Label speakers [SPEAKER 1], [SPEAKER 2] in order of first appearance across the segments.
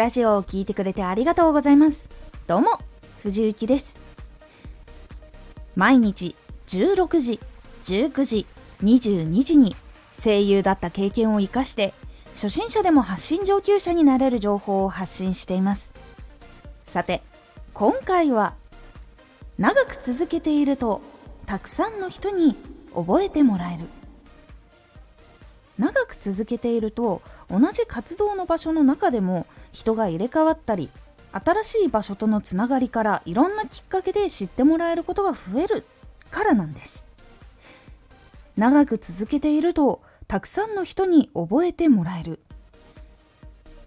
[SPEAKER 1] ラジオを聴いてくれてありがとうございます。どうも、藤幸です。毎日16時、19時、22時に声優だった経験を活かして初心者でも発信上級者になれる情報を発信しています。さて、今回は長く続けているとたくさんの人に覚えてもらえる。長く続けていると同じ活動の場所の中でも人が入れ替わったり新しい場所とのつながりからいろんなきっかけで知ってもらえることが増えるからなんです。長く続けているとたくさんの人に覚えてもらえる。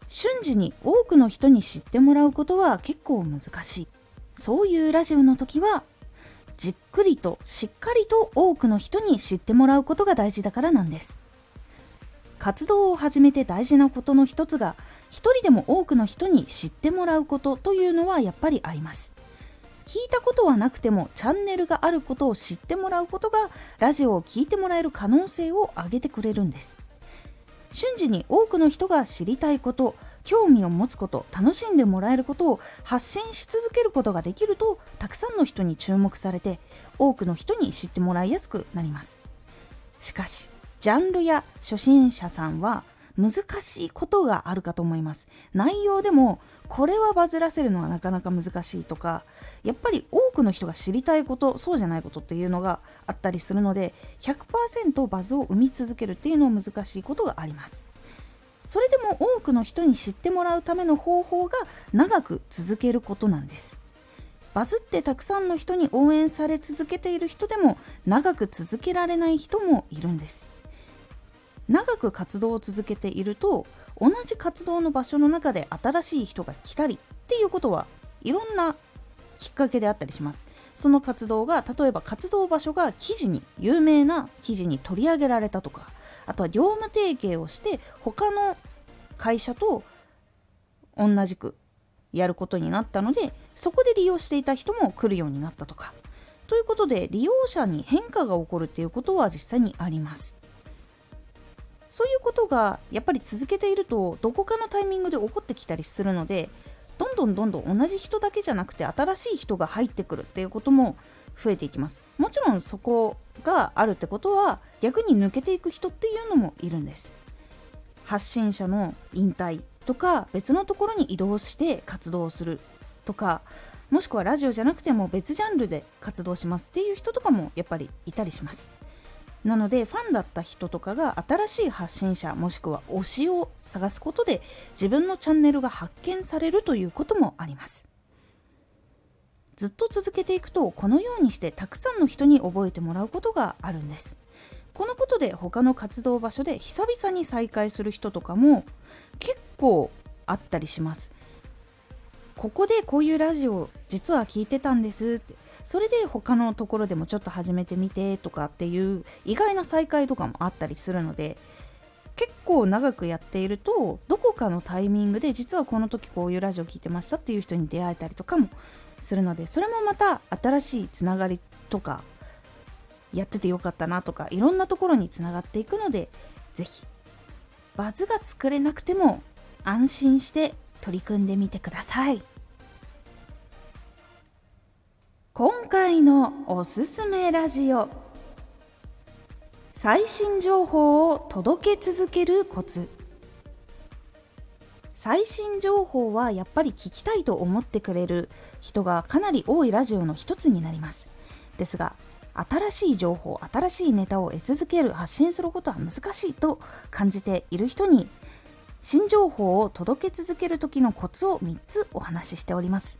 [SPEAKER 1] 瞬時に多くの人に知ってもらうことは結構難しい。そういうラジオの時はじっくりとしっかりと多くの人に知ってもらうことが大事だからなんです。活動を始めて大事なことの一つが一人でも多くの人に知ってもらうことというのはやっぱりあります。聞いたことはなくてもチャンネルがあることを知ってもらうことがラジオを聴いてもらえる可能性を上げてくれるんです。瞬時に多くの人が知りたいこと興味を持つこと楽しんでもらえることを発信し続けることができるとたくさんの人に注目されて多くの人に知ってもらいやすくなります。しかしジャンルや初心者さんは難しいことがあるかと思います。内容でもこれはバズらせるのはなかなか難しいとかやっぱり多くの人が知りたいことそうじゃないことっていうのがあったりするので100%バズを生み続けるっていうのは難しいことがあります。それでも多くの人に知ってもらうための方法が長く続けることなんです。バズってたくさんの人に応援され続けている人でも長く続けられない人もいるんです。長く活動を続けていると同じ活動の場所の中で新しい人が来たりっていうことはいろんなきっかけであったりします。その活動が例えば活動場所が記事に有名な記事に取り上げられたとかあとは業務提携をして他の会社と同じくやることになったのでそこで利用していた人も来るようになったとか。ということで利用者に変化が起こるっていうことは実際にあります。そういうことがやっぱり続けているとどこかのタイミングで起こってきたりするのでどんどんどんどん同じ人だけじゃなくて新しい人が入ってくるっていうことも増えていきます。もちろんそこがあるってことは逆に抜けていく人っていうのもいるんです。発信者の引退とか別のところに移動して活動するとかもしくはラジオじゃなくても別ジャンルで活動しますっていう人とかもやっぱりいたりします。なのでファンだった人とかが新しい発信者もしくは推しを探すことで自分のチャンネルが発見されるということもあります。ずっと続けていくとこのようにしてたくさんの人に覚えてもらうことがあるんです。このことで他の活動場所で久々に再会する人とかも結構あったりします。ここでこういうラジオ実は聞いてたんですってそれで他のところでもちょっと始めてみてとかっていう意外な再会とかもあったりするので結構長くやっているとどこかのタイミングで実はこの時こういうラジオ聞いてましたっていう人に出会えたりとかもするのでそれもまた新しいつながりとかやっててよかったなとかいろんなところにつながっていくので是非バズが作れなくても安心して取り組んでみてください。今回のおすすめラジオ。最新情報を届け続けるコツ。最新情報はやっぱり聞きたいと思ってくれる人がかなり多いラジオの一つになります。ですが新しい情報新しいネタを得続ける発信することは難しいと感じている人に新情報を届け続ける時のコツを3つお話ししております。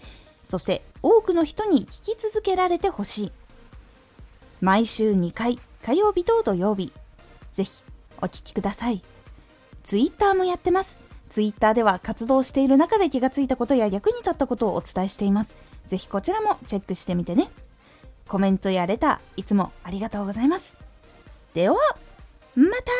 [SPEAKER 1] そして多くの人に聞き続けられてほしい。毎週2回、火曜日と土曜日。ぜひお聴きください。Twitter もやってます。Twitter では活動している中で気がついたことや役に立ったことをお伝えしています。ぜひこちらもチェックしてみてね。コメントやレター、いつもありがとうございます。では、また